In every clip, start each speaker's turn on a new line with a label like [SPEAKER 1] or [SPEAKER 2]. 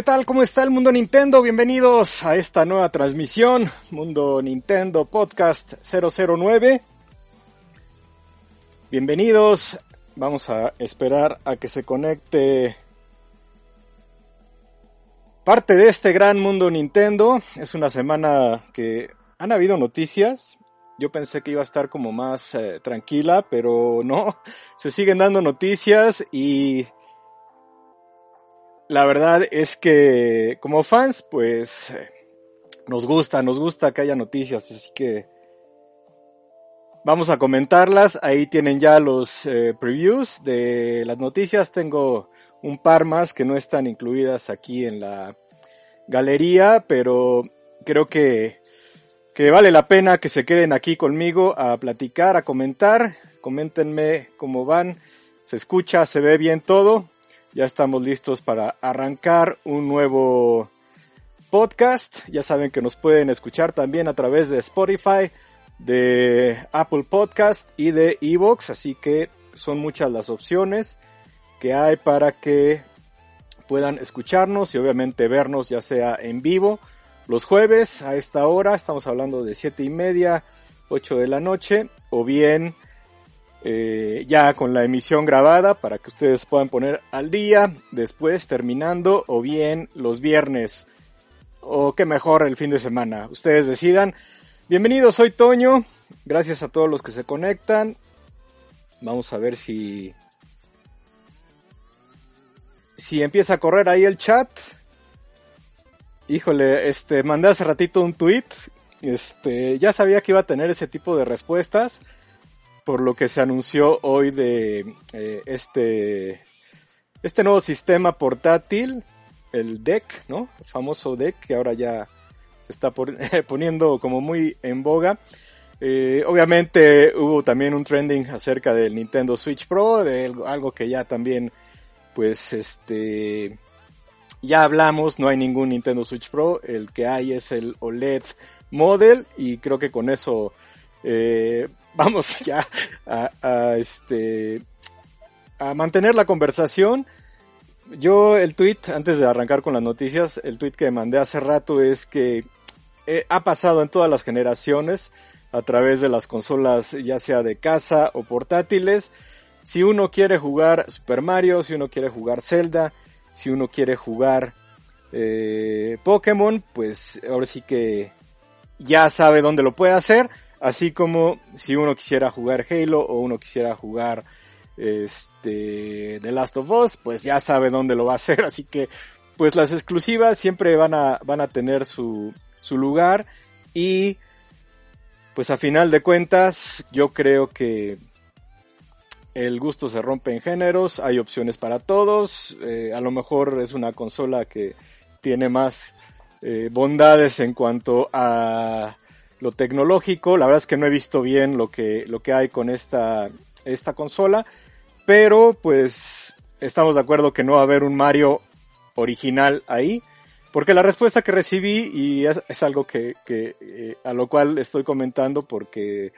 [SPEAKER 1] ¿Qué tal? ¿Cómo está el mundo Nintendo? Bienvenidos a esta nueva transmisión, Mundo Nintendo Podcast 009. Bienvenidos, vamos a esperar a que se conecte parte de este gran mundo Nintendo. Es una semana que han habido noticias. Yo pensé que iba a estar como más eh, tranquila, pero no. Se siguen dando noticias y la verdad es que como fans, pues nos gusta, nos gusta que haya noticias, así que vamos a comentarlas. Ahí tienen ya los eh, previews de las noticias. Tengo un par más que no están incluidas aquí en la galería, pero creo que, que vale la pena que se queden aquí conmigo a platicar, a comentar. Coméntenme cómo van. Se escucha, se ve bien todo ya estamos listos para arrancar un nuevo podcast. Ya saben que nos pueden escuchar también a través de Spotify, de Apple Podcast y de Evox, así que son muchas las opciones que hay para que puedan escucharnos y obviamente vernos ya sea en vivo los jueves a esta hora, estamos hablando de siete y media, 8 de la noche, o bien eh, ya con la emisión grabada para que ustedes puedan poner al día después terminando o bien los viernes o qué mejor el fin de semana. Ustedes decidan. Bienvenidos, soy Toño. Gracias a todos los que se conectan. Vamos a ver si si empieza a correr ahí el chat. Híjole, este mandé hace ratito un tweet. Este, ya sabía que iba a tener ese tipo de respuestas por lo que se anunció hoy de eh, este, este nuevo sistema portátil, el DEC, ¿no? El famoso DEC que ahora ya se está poniendo como muy en boga. Eh, obviamente hubo también un trending acerca del Nintendo Switch Pro, de algo que ya también, pues, este, ya hablamos, no hay ningún Nintendo Switch Pro, el que hay es el OLED Model y creo que con eso eh, vamos ya a, este a mantener la conversación. Yo el tweet, antes de arrancar con las noticias, el tweet que mandé hace rato es que eh, ha pasado en todas las generaciones a través de las consolas ya sea de casa o portátiles. Si uno quiere jugar Super Mario, si uno quiere jugar Zelda, si uno quiere jugar eh, Pokémon, pues ahora sí que ya sabe dónde lo puede hacer. Así como si uno quisiera jugar Halo o uno quisiera jugar este The Last of Us, pues ya sabe dónde lo va a hacer. Así que pues las exclusivas siempre van a, van a tener su, su lugar y pues a final de cuentas yo creo que el gusto se rompe en géneros, hay opciones para todos, eh, a lo mejor es una consola que tiene más eh, bondades en cuanto a lo tecnológico. La verdad es que no he visto bien lo que, lo que hay con esta, esta consola. Pero pues estamos de acuerdo que no va a haber un Mario original ahí. Porque la respuesta que recibí, y es, algo que, que eh, a lo cual estoy comentando porque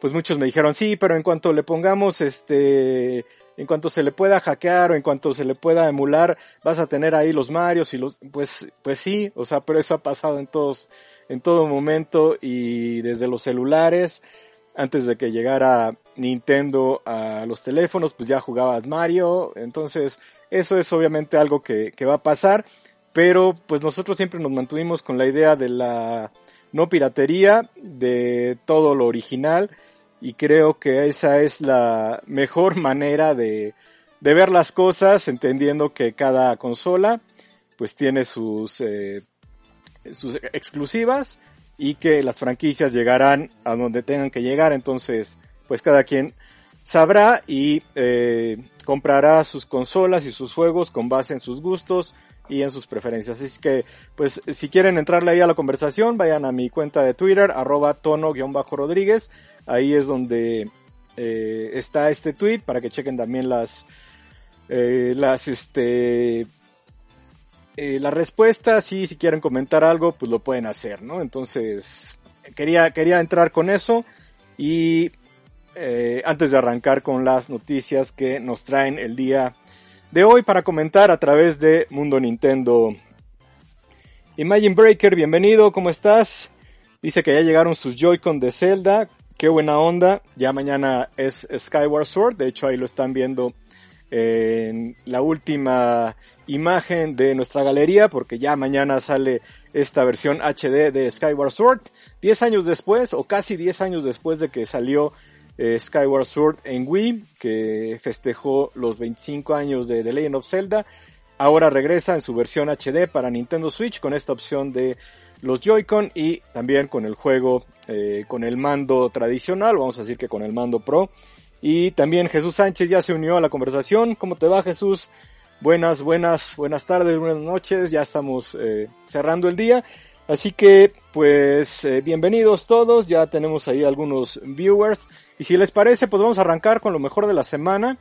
[SPEAKER 1] pues muchos me dijeron, sí, pero en cuanto le pongamos este, en cuanto se le pueda hackear o en cuanto se le pueda emular, vas a tener ahí los Marios y los, pues, pues sí, o sea, pero eso ha pasado en todos, en todo momento y desde los celulares, antes de que llegara Nintendo a los teléfonos, pues ya jugabas Mario, entonces eso es obviamente algo que, que va a pasar, pero pues nosotros siempre nos mantuvimos con la idea de la no piratería, de todo lo original, y creo que esa es la mejor manera de, de ver las cosas, entendiendo que cada consola pues tiene sus eh, sus exclusivas y que las franquicias llegarán a donde tengan que llegar. Entonces, pues cada quien sabrá y eh, comprará sus consolas y sus juegos con base en sus gustos y en sus preferencias. Así que, pues, si quieren entrarle ahí a la conversación, vayan a mi cuenta de Twitter, arroba tono-rodríguez. Ahí es donde eh, está este tweet para que chequen también las, eh, las, este, eh, la respuesta, sí, si quieren comentar algo, pues lo pueden hacer, ¿no? Entonces, quería, quería entrar con eso y eh, antes de arrancar con las noticias que nos traen el día de hoy para comentar a través de Mundo Nintendo Imagine Breaker, bienvenido, ¿cómo estás? Dice que ya llegaron sus Joy-Con de Zelda. Qué buena onda. Ya mañana es Skyward Sword. De hecho, ahí lo están viendo en la última imagen de nuestra galería, porque ya mañana sale esta versión HD de Skyward Sword. Diez años después, o casi diez años después de que salió eh, Skyward Sword en Wii, que festejó los 25 años de The Legend of Zelda. Ahora regresa en su versión HD para Nintendo Switch con esta opción de los Joy-Con y también con el juego eh, con el mando tradicional, vamos a decir que con el mando Pro. Y también Jesús Sánchez ya se unió a la conversación. ¿Cómo te va Jesús? Buenas, buenas, buenas tardes, buenas noches. Ya estamos eh, cerrando el día. Así que, pues, eh, bienvenidos todos. Ya tenemos ahí algunos viewers. Y si les parece, pues vamos a arrancar con lo mejor de la semana.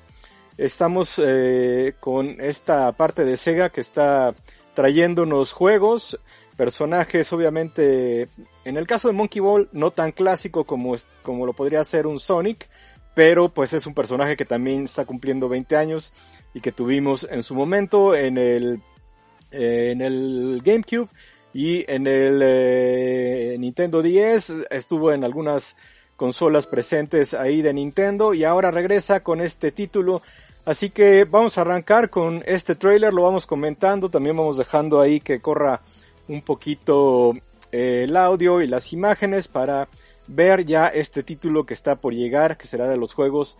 [SPEAKER 1] Estamos eh, con esta parte de Sega que está trayéndonos juegos, personajes, obviamente, en el caso de Monkey Ball, no tan clásico como, como lo podría ser un Sonic, pero pues es un personaje que también está cumpliendo 20 años y que tuvimos en su momento en el, en el GameCube y en el eh, Nintendo 10 estuvo en algunas consolas presentes ahí de Nintendo y ahora regresa con este título. Así que vamos a arrancar con este trailer, lo vamos comentando, también vamos dejando ahí que corra un poquito eh, el audio y las imágenes para ver ya este título que está por llegar, que será de los juegos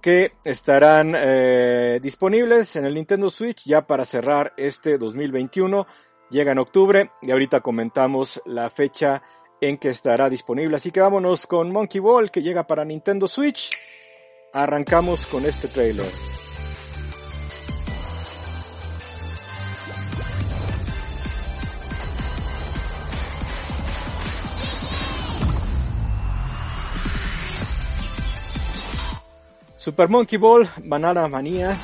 [SPEAKER 1] que estarán eh, disponibles en el Nintendo Switch ya para cerrar este 2021. Llega en octubre y ahorita comentamos la fecha en que estará disponible. Así que vámonos con Monkey Ball que llega para Nintendo Switch. Arrancamos con este trailer. Super Monkey Ball, Banana Manía.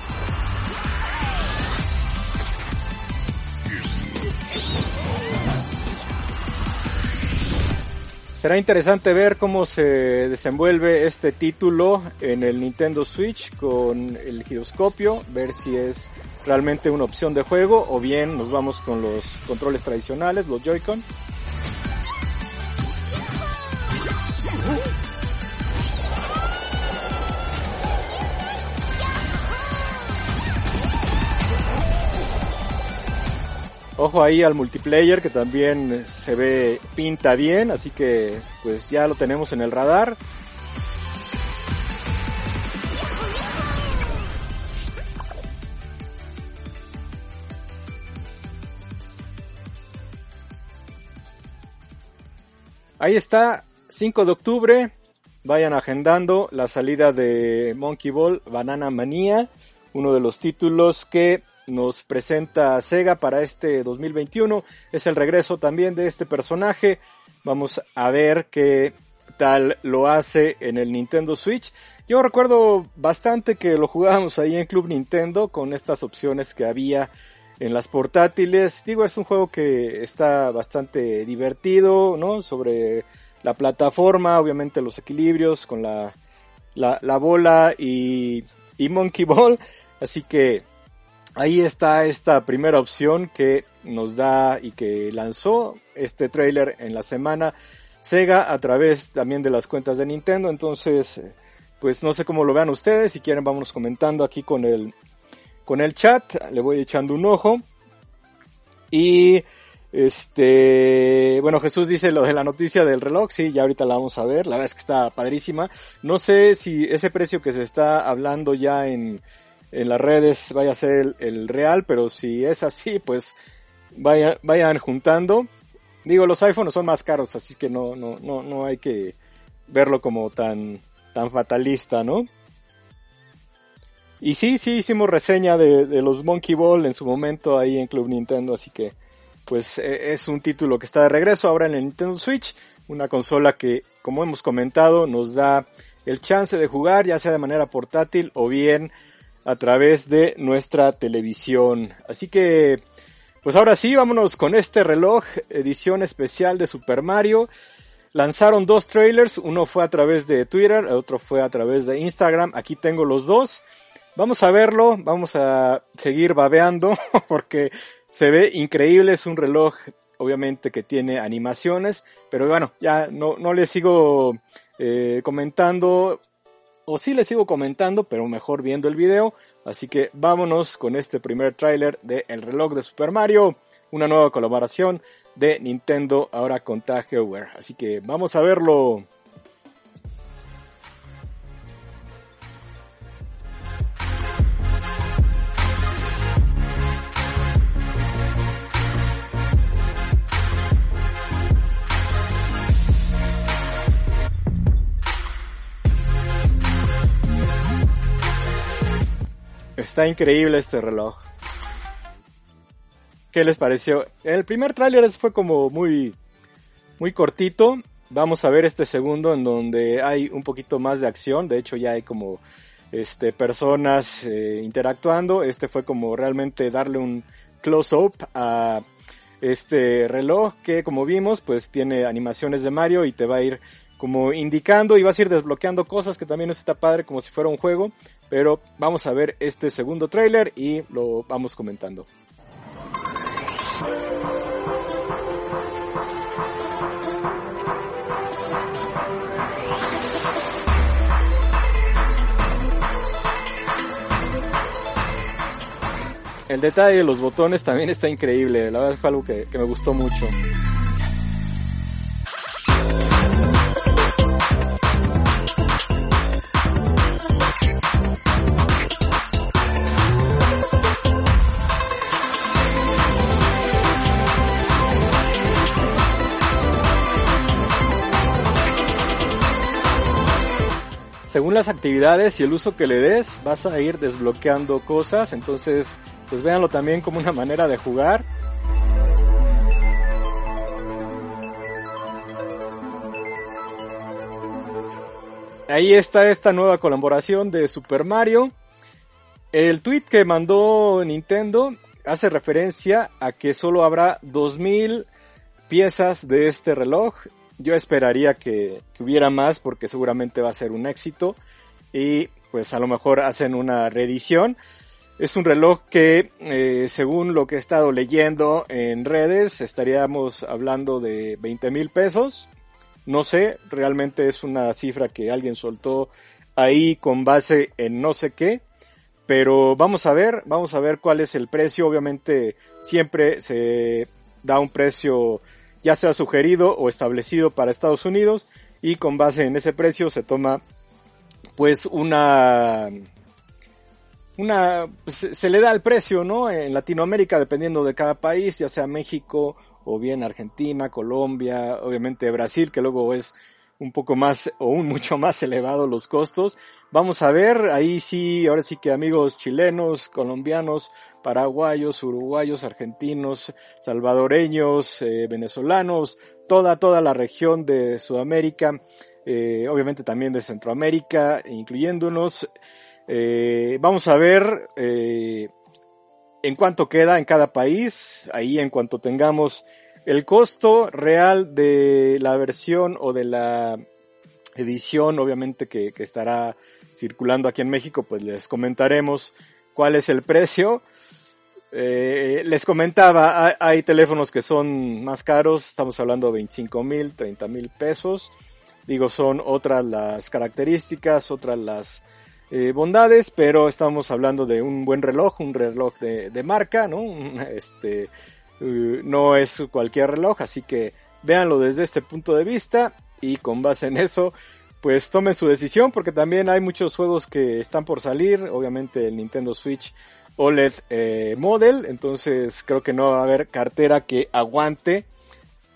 [SPEAKER 1] Será interesante ver cómo se desenvuelve este título en el Nintendo Switch con el giroscopio, ver si es realmente una opción de juego o bien nos vamos con los controles tradicionales, los Joy-Con. Ojo ahí al multiplayer que también se ve pinta bien, así que pues ya lo tenemos en el radar. Ahí está, 5 de octubre. Vayan agendando la salida de Monkey Ball Banana Manía, uno de los títulos que nos presenta Sega para este 2021. Es el regreso también de este personaje. Vamos a ver qué tal lo hace en el Nintendo Switch. Yo recuerdo bastante que lo jugábamos ahí en Club Nintendo con estas opciones que había en las portátiles. Digo, es un juego que está bastante divertido, ¿no? Sobre la plataforma, obviamente los equilibrios con la, la, la bola y, y Monkey Ball. Así que ahí está esta primera opción que nos da y que lanzó este trailer en la semana Sega a través también de las cuentas de Nintendo. Entonces, pues no sé cómo lo vean ustedes. Si quieren, vámonos comentando aquí con el, con el chat. Le voy echando un ojo. Y, este, bueno, Jesús dice lo de la noticia del reloj. Sí, ya ahorita la vamos a ver. La verdad es que está padrísima. No sé si ese precio que se está hablando ya en, en las redes vaya a ser el, real, pero si es así, pues vayan, vayan juntando. Digo, los iPhones son más caros, así que no, no, no, no hay que verlo como tan, tan fatalista, ¿no? Y sí, sí hicimos reseña de, de los Monkey Ball en su momento ahí en Club Nintendo, así que pues e, es un título que está de regreso ahora en el Nintendo Switch, una consola que, como hemos comentado, nos da el chance de jugar ya sea de manera portátil o bien a través de nuestra televisión. Así que, pues ahora sí, vámonos con este reloj, edición especial de Super Mario. Lanzaron dos trailers, uno fue a través de Twitter, el otro fue a través de Instagram. Aquí tengo los dos. Vamos a verlo, vamos a seguir babeando porque se ve increíble, es un reloj obviamente que tiene animaciones, pero bueno, ya no, no les sigo eh, comentando, o sí les sigo comentando, pero mejor viendo el video, así que vámonos con este primer tráiler de El reloj de Super Mario, una nueva colaboración de Nintendo ahora con TAGEWare, así que vamos a verlo. Está increíble este reloj. ¿Qué les pareció? El primer tráiler fue como muy, muy cortito. Vamos a ver este segundo en donde hay un poquito más de acción. De hecho ya hay como este, personas eh, interactuando. Este fue como realmente darle un close-up a este reloj que como vimos pues tiene animaciones de Mario y te va a ir como indicando y vas a ir desbloqueando cosas que también está padre como si fuera un juego. Pero vamos a ver este segundo trailer y lo vamos comentando. El detalle de los botones también está increíble, la verdad fue algo que, que me gustó mucho. Las actividades y el uso que le des, vas a ir desbloqueando cosas. Entonces, pues véanlo también como una manera de jugar. Ahí está esta nueva colaboración de Super Mario. El tweet que mandó Nintendo hace referencia a que solo habrá 2000 piezas de este reloj yo esperaría que, hubiera más porque seguramente va a ser un éxito y pues a lo mejor hacen una reedición. Es un reloj que, eh, según lo que he estado leyendo en redes, estaríamos hablando de 20 mil pesos. No sé, realmente es una cifra que alguien soltó ahí con base en no sé qué. Pero vamos a ver, vamos a ver cuál es el precio. Obviamente siempre se da un precio ya sea sugerido o establecido para Estados Unidos y con base en ese precio se toma pues una una pues, se le da el precio, ¿no? En Latinoamérica dependiendo de cada país, ya sea México o bien Argentina, Colombia, obviamente Brasil, que luego es un poco más o un mucho más elevado los costos. Vamos a ver, ahí sí, ahora sí que amigos chilenos, colombianos, paraguayos, uruguayos, argentinos, salvadoreños, eh, venezolanos, toda, toda la región de Sudamérica, eh, obviamente también de Centroamérica, incluyéndonos. Eh, vamos a ver en cuánto queda en cada país, ahí en cuanto tengamos el costo real de la versión o de la edición, obviamente que, estará circulando aquí en México, pues les comentaremos cuál es el precio. Eh, les comentaba, hay, teléfonos que son más caros, estamos hablando de 25 mil, 30 mil pesos. Digo, son otras las características, otras las eh, bondades, pero estamos hablando de un buen reloj, un reloj de, de marca, ¿no? Este, no es cualquier reloj, así que véanlo desde este punto de vista y con base en eso, pues tomen su decisión porque también hay muchos juegos que están por salir, obviamente el Nintendo Switch OLED eh, Model, entonces creo que no va a haber cartera que aguante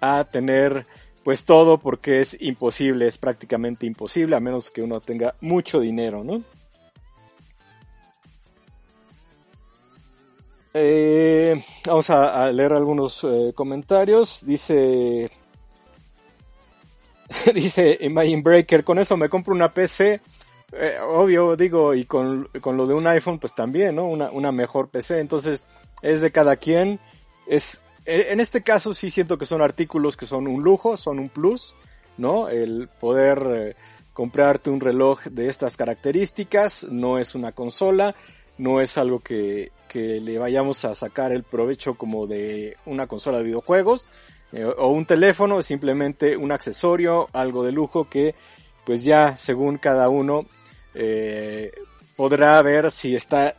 [SPEAKER 1] a tener pues todo porque es imposible, es prácticamente imposible a menos que uno tenga mucho dinero, ¿no? Eh, vamos a, leer algunos eh, comentarios. Dice, dice Imagine Breaker, con eso me compro una PC. Eh, obvio, digo, y con, con, lo de un iPhone, pues también, ¿no? Una, una mejor PC. Entonces, es de cada quien. Es, e, en este caso sí siento que son artículos que son un lujo, son un plus, ¿no? El poder comprarte un reloj de estas características no es una consola, no es algo que, que le vayamos a sacar el provecho como de una consola de videojuegos. eh, o un teléfono, simplemente un accesorio, algo de lujo que pues ya según cada uno eh, podrá ver si está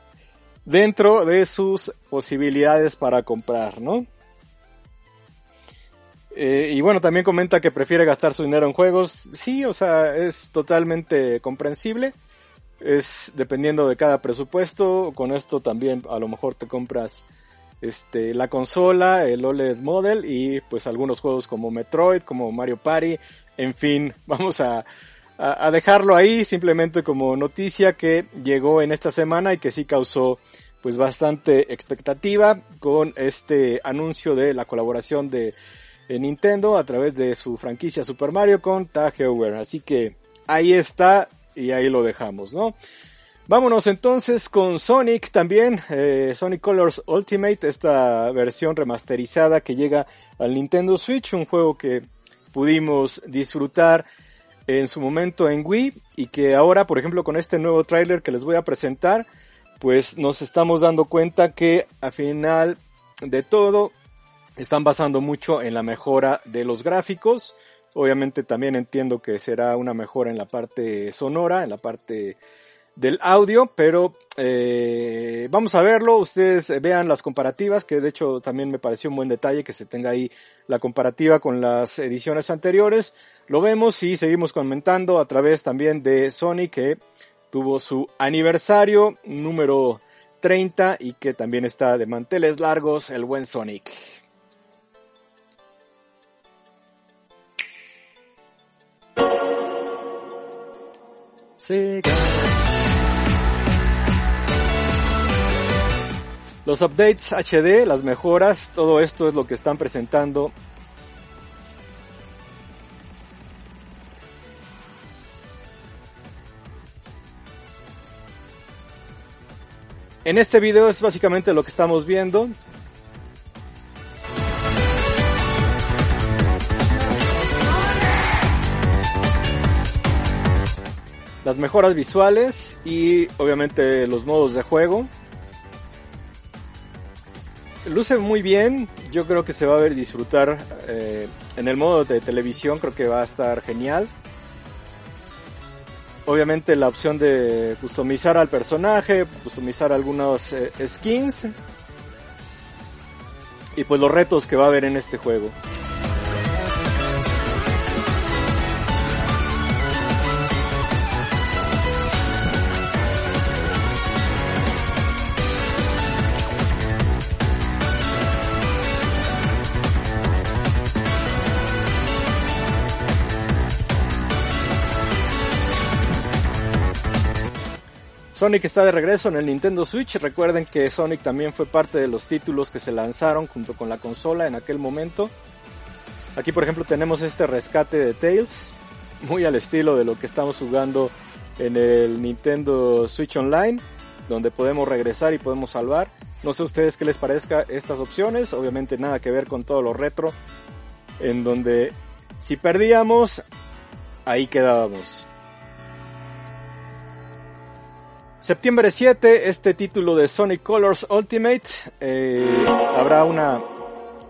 [SPEAKER 1] dentro de sus posibilidades para comprar, ¿no? Eh, y bueno, también comenta que prefiere gastar su dinero en juegos. Sí, o sea, es totalmente comprensible. Es dependiendo de cada presupuesto. Con esto también a lo mejor te compras este, la consola, el OLED Model y pues algunos juegos como Metroid, como Mario Party. En fin, vamos a, a, dejarlo ahí simplemente como noticia que llegó en esta semana y que sí causó pues bastante expectativa con este anuncio de la colaboración de Nintendo a través de su franquicia Super Mario con Tag. Así que ahí está y ahí lo dejamos, ¿no? Vámonos entonces con Sonic también, eh, Sonic Colors Ultimate, esta versión remasterizada que llega al Nintendo Switch, un juego que pudimos disfrutar en su momento en Wii y que ahora, por ejemplo, con este nuevo tráiler que les voy a presentar, pues nos estamos dando cuenta que a final de todo están basando mucho en la mejora de los gráficos. Obviamente también entiendo que será una mejora en la parte sonora, en la parte del audio, pero eh, vamos a verlo, ustedes vean las comparativas, que de hecho también me pareció un buen detalle que se tenga ahí la comparativa con las ediciones anteriores. Lo vemos y seguimos comentando a través también de Sony que tuvo su aniversario número 30 y que también está de manteles largos el buen Sonic. Los updates HD, las mejoras, todo esto es lo que están presentando. En este video es básicamente lo que estamos viendo. Las mejoras visuales y obviamente los modos de juego. Luce muy bien, yo creo que se va a ver disfrutar eh, en el modo de televisión, creo que va a estar genial. Obviamente la opción de customizar al personaje, customizar algunos eh, skins y pues los retos que va a haber en este juego. Sonic está de regreso en el Nintendo Switch. Recuerden que Sonic también fue parte de los títulos que se lanzaron junto con la consola en aquel momento. Aquí por ejemplo tenemos este rescate de Tails, muy al estilo de lo que estamos jugando en el Nintendo Switch Online, donde podemos regresar y podemos salvar. No sé a ustedes qué les parezca estas opciones, obviamente nada que ver con todo lo retro, en donde si perdíamos, ahí quedábamos. Septiembre 7, este título de Sonic Colors Ultimate. Eh, habrá una,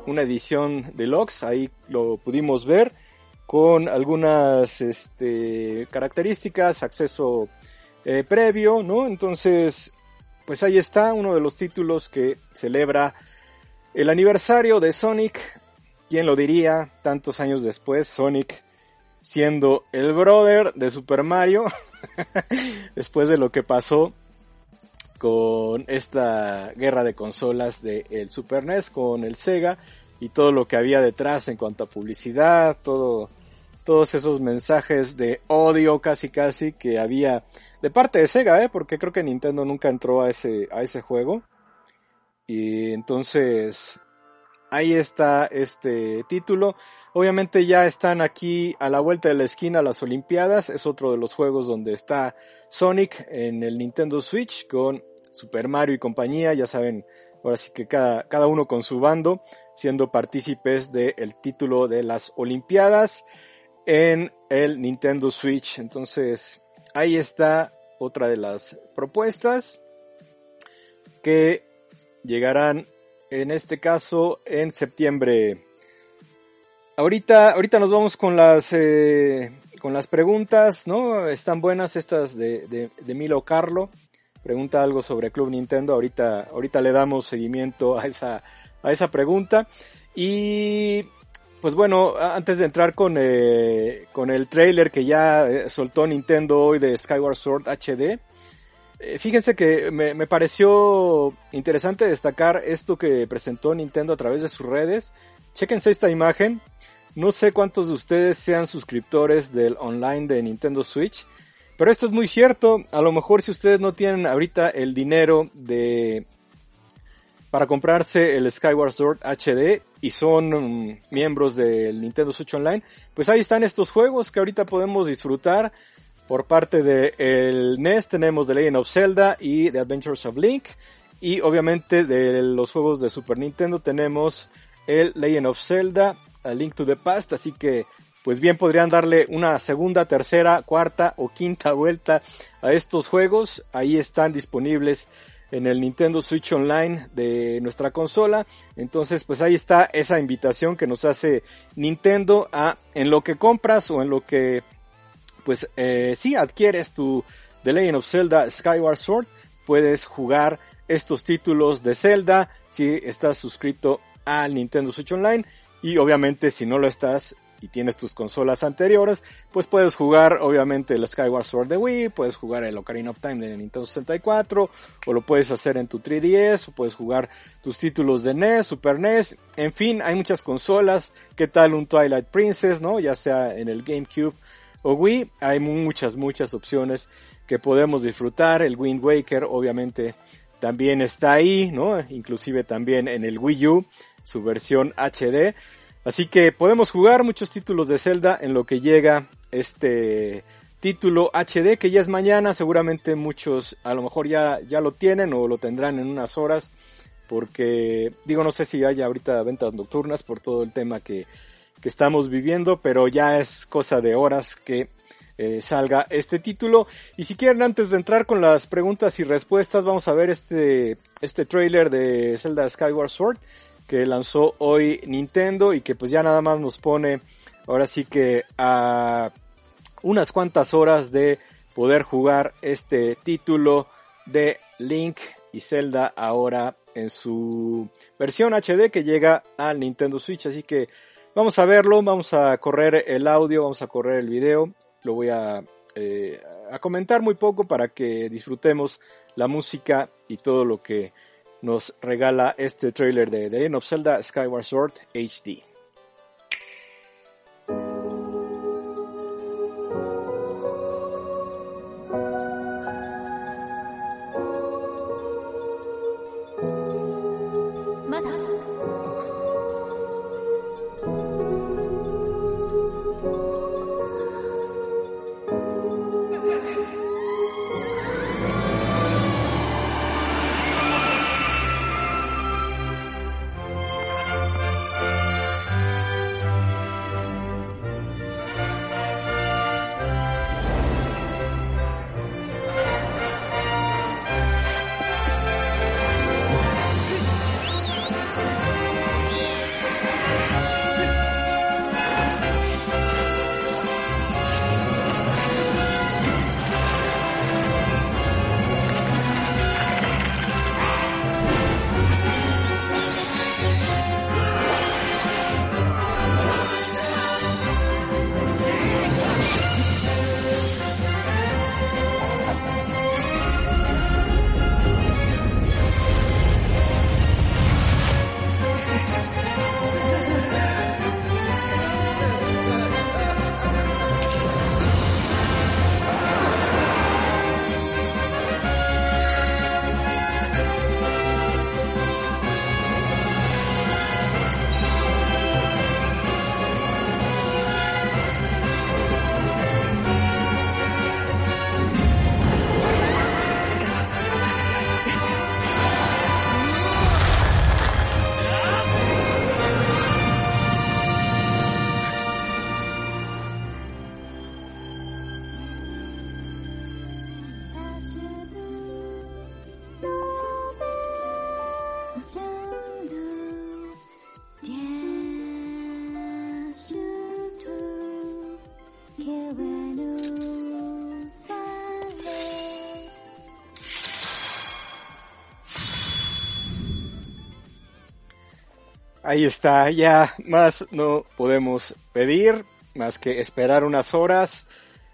[SPEAKER 1] una edición deluxe, ahí lo pudimos ver, con algunas este, características, acceso eh, previo, ¿no? Entonces, pues ahí está uno de los títulos que celebra el aniversario de Sonic. ¿Quién lo diría? Tantos años después, Sonic siendo el brother de Super Mario. después de lo que pasó con esta guerra de consolas del el Super NES con el Sega y todo lo que había detrás en cuanto a publicidad, todo, todos esos mensajes de odio casi casi que había de parte de Sega, ¿eh? porque creo que Nintendo nunca entró a ese, a ese juego. Y entonces ahí está este título. Obviamente ya están aquí a la vuelta de la esquina las Olimpiadas. Es otro de los juegos donde está Sonic en el Nintendo Switch con Super Mario y compañía. Ya saben, ahora sí que cada, cada uno con su bando siendo partícipes del título de las Olimpiadas en el Nintendo Switch. Entonces, ahí está otra de las propuestas que llegarán en este caso en septiembre. ahorita, ahorita nos vamos con las, eh, con las preguntas, ¿no? Están buenas estas de, de, de Milo Carlo. Pregunta algo sobre Club Nintendo. Ahorita, ahorita le damos seguimiento a esa, a esa pregunta. Y pues bueno, antes de entrar con, eh, con el trailer que ya eh, soltó Nintendo hoy de Skyward Sword HD, fíjense que me, pareció interesante destacar esto que presentó Nintendo a través de sus redes. Chequense esta imagen. No sé cuántos de ustedes sean suscriptores del online de Nintendo Switch, pero esto es muy cierto. A lo mejor si ustedes no tienen ahorita el dinero de para comprarse el Skyward Sword HD y son um, miembros del Nintendo Switch Online, pues ahí están estos juegos que ahorita podemos disfrutar. Por parte del el NES tenemos The Legend of Zelda y The Adventures of Link. Y obviamente de los juegos de Super Nintendo tenemos el Legend of Zelda, Link to the Past, así que pues bien podrían darle una segunda, tercera, cuarta o quinta vuelta a estos juegos. Ahí están disponibles en el Nintendo Switch Online de nuestra consola. Entonces, pues ahí está esa invitación que nos hace Nintendo a en lo que compras o en lo que, pues eh, si adquieres tu The Legend of Zelda Skyward Sword, puedes jugar estos títulos de Zelda si estás suscrito al Nintendo Switch Online. Y obviamente si no lo estás y tienes tus consolas anteriores, pues puedes jugar obviamente el Skyward Sword de Wii, puedes jugar el Ocarina of Time de Nintendo 64, o lo puedes hacer en tu 3DS, o puedes jugar tus títulos de NES, Super NES, en fin, hay muchas consolas, qué tal un Twilight Princess, ¿no? Ya sea en el GameCube o Wii, hay muchas, muchas opciones que podemos disfrutar, el Wind Waker obviamente también está ahí, ¿no? Inclusive también en el Wii U, su versión HD, Así que podemos jugar muchos títulos de Zelda en lo que llega este título HD que ya es mañana, seguramente muchos a lo mejor ya, ya lo tienen o lo tendrán en unas horas porque digo no sé si haya ahorita ventas nocturnas por todo el tema que, que estamos viviendo, pero ya es cosa de horas que eh, salga este título. Y si quieren antes de entrar con las preguntas y respuestas, vamos a ver este, este trailer de Zelda Skyward Sword que lanzó hoy Nintendo y que pues ya nada más nos pone ahora sí que a unas cuantas horas de poder jugar este título de Link y Zelda ahora en su versión HD que llega al Nintendo Switch. Así que vamos a verlo, vamos a correr el audio, vamos a correr el video. Lo voy a, eh, a comentar muy poco para que disfrutemos la música y todo lo que nos regala este trailer de The Legend of Zelda Skyward Sword HD. Ahí está, ya más no podemos pedir, más que esperar unas horas.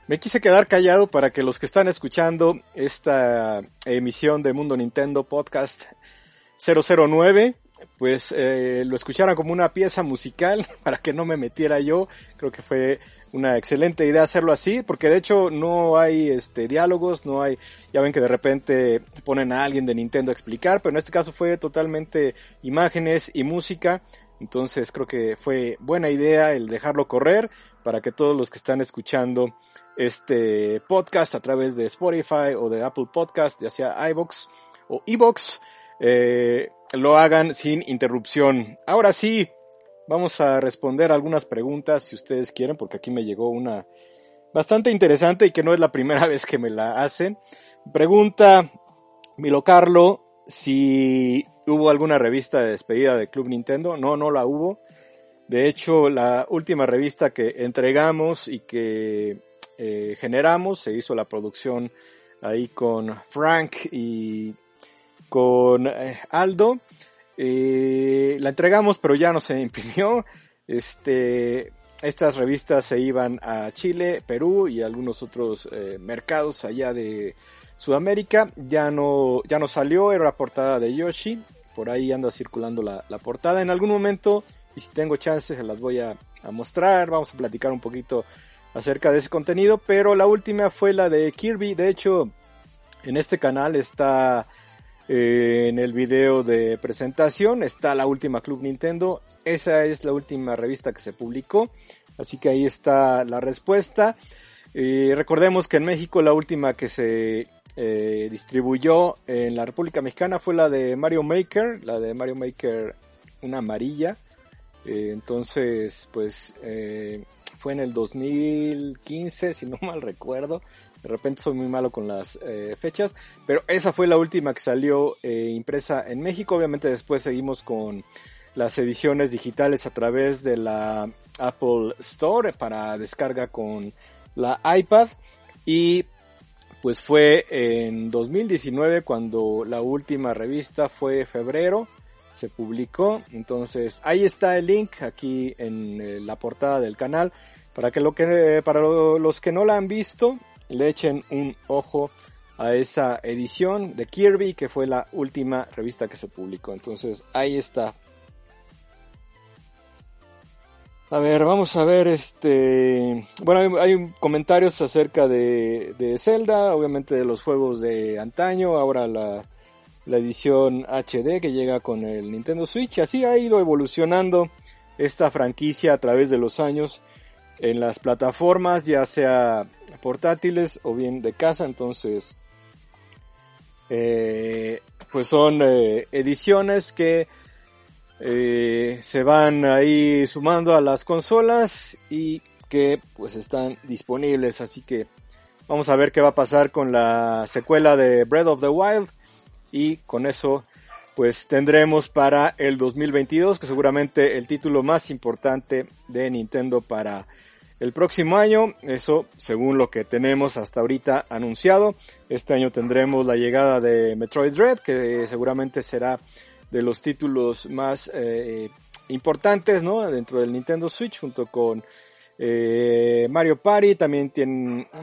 [SPEAKER 1] Me quise quedar callado para que los que están escuchando esta emisión de Mundo Nintendo Podcast 009 pues eh, lo escucharan como una pieza musical para que no me metiera yo. Creo que fue una excelente idea hacerlo así, porque de hecho no hay este diálogos, no hay, ya ven que de repente ponen a alguien de Nintendo a explicar, pero en este caso fue totalmente imágenes y música. Entonces creo que fue buena idea el dejarlo correr para que todos los que están escuchando este podcast a través de Spotify o de Apple Podcast, ya sea iBox o eBox, eh, lo hagan sin interrupción. Ahora sí, vamos a responder algunas preguntas si ustedes quieren, porque aquí me llegó una bastante interesante y que no es la primera vez que me la hacen. Pregunta Milo Carlo si hubo alguna revista de despedida de Club Nintendo. No, no la hubo. De hecho, la última revista que entregamos y que eh, generamos se hizo la producción ahí con Frank y con eh, Aldo. Eh, la entregamos, pero ya no se imprimió. Este, estas revistas se iban a Chile, Perú y algunos otros eh, mercados allá de Sudamérica. Ya no, ya no salió, era la portada de Yoshi. Por ahí anda circulando la, portada. En algún momento, y si tengo chances, se las voy a mostrar. Vamos a platicar un poquito acerca de ese contenido. Pero la última fue la de Kirby. De hecho, en este canal está eh, en el video de presentación está la última Club Nintendo. Esa es la última revista que se publicó. Así que ahí está la respuesta. Eh, recordemos que en México la última que se eh, distribuyó en la República Mexicana fue la de Mario Maker, la de Mario Maker una amarilla. entonces, pues fue en el 2015, si no mal recuerdo. De repente soy muy malo con las eh, fechas, pero esa fue la última que salió eh, impresa en México. Obviamente después seguimos con las ediciones digitales a través de la Apple Store para descarga con la iPad. Y pues fue en 2019 cuando la última revista fue febrero se publicó. Entonces ahí está el link aquí en eh, la portada del canal. Para que lo que para los que no la han visto le echen un ojo a esa edición de Kirby que fue la última revista que se publicó. Entonces ahí está. A ver, vamos a ver este... Bueno, hay, comentarios acerca de, de, Zelda, obviamente de los juegos de antaño, ahora la, la edición HD que llega con el Nintendo Switch. Así ha ido evolucionando esta franquicia a través de los años en las plataformas, ya sea portátiles. O bien de casa, entonces eh, pues son eh, ediciones que eh, se van ahí sumando a las consolas y que pues están disponibles, así que vamos a ver qué va a pasar con la secuela de Breath of the Wild y con eso pues tendremos para el 2022 que seguramente el título más importante de Nintendo para el próximo año, eso según lo que tenemos hasta ahorita anunciado. Este año tendremos la llegada de Metroid Dread, que seguramente será de los títulos más eh, importantes, ¿no? Dentro del Nintendo Switch, junto con eh, Mario Party. También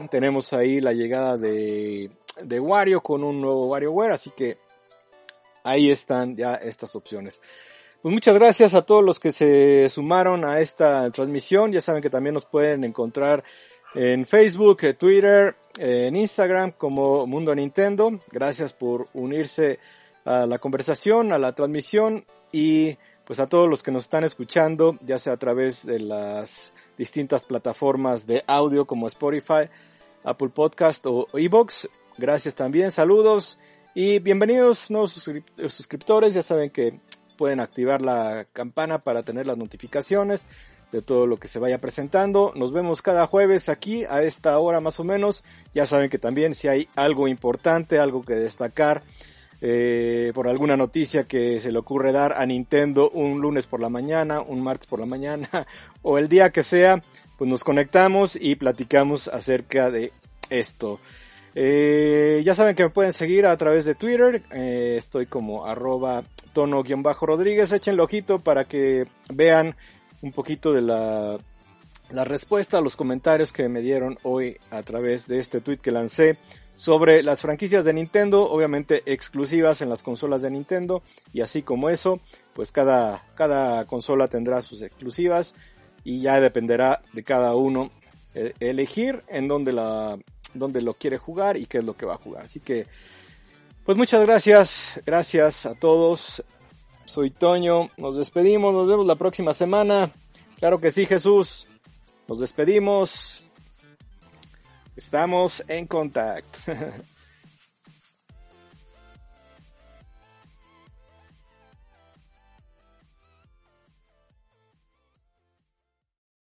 [SPEAKER 1] tenemos ahí la llegada de, de Wario con un nuevo WarioWare, así que ahí están ya estas opciones. Pues muchas gracias a todos los que se sumaron a esta transmisión. Ya saben que también nos pueden encontrar en Facebook, Twitter, en Instagram como Mundo Nintendo. Gracias por unirse a la conversación, a la transmisión y pues a todos los que nos están escuchando, ya sea a través de las distintas plataformas de audio como Spotify, Apple Podcast o Evox. Gracias también, saludos y bienvenidos nuevos suscriptores. Ya saben que pueden activar la campana para tener las notificaciones de todo lo que se vaya presentando. Nos vemos cada jueves aquí a esta hora más o menos. Ya saben que también si hay algo importante, algo que destacar, eh, por alguna noticia que se le ocurre dar a Nintendo un lunes por la mañana, un martes por la mañana o el día que sea, pues nos conectamos y platicamos acerca de esto. Eh, ya saben que me pueden seguir a través de Twitter, eh, estoy como arroba tono-rodríguez. Échenle ojito para que vean un poquito de la, la respuesta a los comentarios que me dieron hoy a través de este tweet que lancé sobre las franquicias de Nintendo, obviamente exclusivas en las consolas de Nintendo, y así como eso, pues cada, cada consola tendrá sus exclusivas y ya dependerá de cada uno eh, elegir en dónde, la, dónde lo quiere jugar y qué es lo que va a jugar. Así que, pues muchas gracias, gracias a todos. Soy Toño, nos despedimos, nos vemos la próxima semana. Claro que sí, Jesús. Nos despedimos. Estamos en contacto.